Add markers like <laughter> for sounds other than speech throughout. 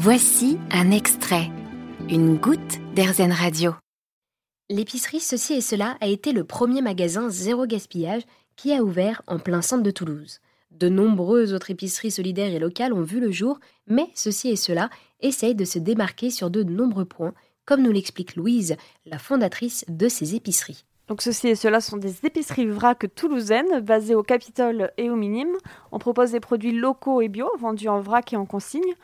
Voici un extrait, une goutte d'Airzen Radio. L'épicerie Ceci et Cela a été le premier magasin zéro gaspillage qui a ouvert en plein centre de Toulouse. De nombreuses autres épiceries solidaires et locales ont vu le jour, mais Ceci et Cela essaye de se démarquer sur de nombreux points, comme nous l'explique Louise, la fondatrice de ces épiceries. Donc ceci et cela sont des épiceries vrac toulousaines basées au Capitole et au Minime. On propose des produits locaux et bio vendus en vrac et en consigne.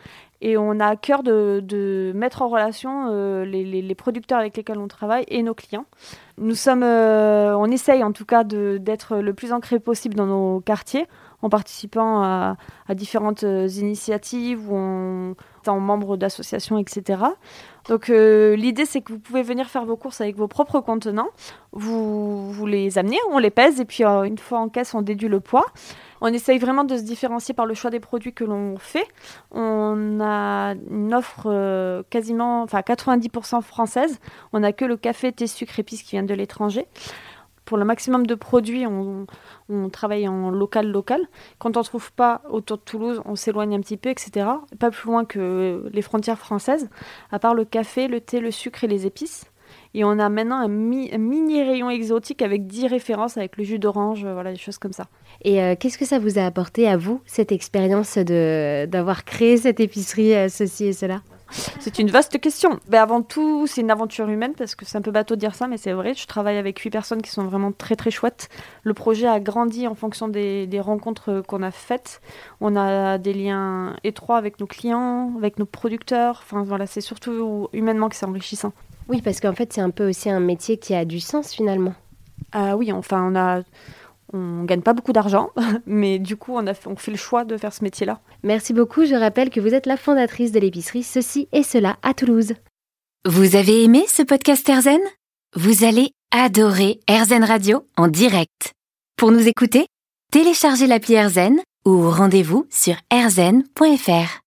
Et on a à cœur de, mettre en relation euh, les, producteurs avec lesquels on travaille et nos clients. Nous sommes, euh, on essaye en tout cas d'être le plus ancré possible dans nos quartiers en participant à, différentes euh, initiatives ou en étant membre d'associations, etc. Donc l'idée c'est que vous pouvez venir faire vos courses avec vos propres contenants, vous, vous les amenez, on les pèse et puis une fois en caisse on déduit le poids. On essaye vraiment de se différencier par le choix des produits que l'on fait. On a une offre euh, quasiment, enfin 90% française. On n'a que le café, thé, sucre, épices qui viennent de l'étranger. Pour le maximum de produits, on, travaille en local local. Quand on ne trouve pas autour de Toulouse, on s'éloigne un petit peu, etc. Pas plus loin que les frontières françaises, à part le café, le thé, le sucre et les épices. Et on a maintenant un, mini rayon exotique avec 10 références avec le jus d'orange, voilà, des choses comme ça. Et euh, qu'est-ce que ça vous a apporté à vous, cette expérience d'avoir créé cette épicerie, euh, ceci et cela? C'est une vaste question. Mais avant tout, c'est une aventure humaine parce que c'est un peu bateau de dire ça, mais c'est vrai. Je travaille avec huit personnes qui sont vraiment très très chouettes. Le projet a grandi en fonction des, des rencontres qu'on a faites. On a des liens étroits avec nos clients, avec nos producteurs. Enfin voilà, c'est surtout humainement que c'est enrichissant. Oui, parce qu'en fait, c'est un peu aussi un métier qui a du sens finalement. Ah oui, enfin, on a. On gagne pas beaucoup d'argent, <laughs> mais du coup, on, a fait, on fait le choix de faire ce métier-là. Merci beaucoup. Je rappelle que vous êtes la fondatrice de l'épicerie Ceci et Cela à Toulouse. Vous avez aimé ce podcast Erzen? Vous allez adorer Erzen Radio en direct. Pour nous écouter, téléchargez l'appli Erzen ou rendez-vous sur erzen.fr.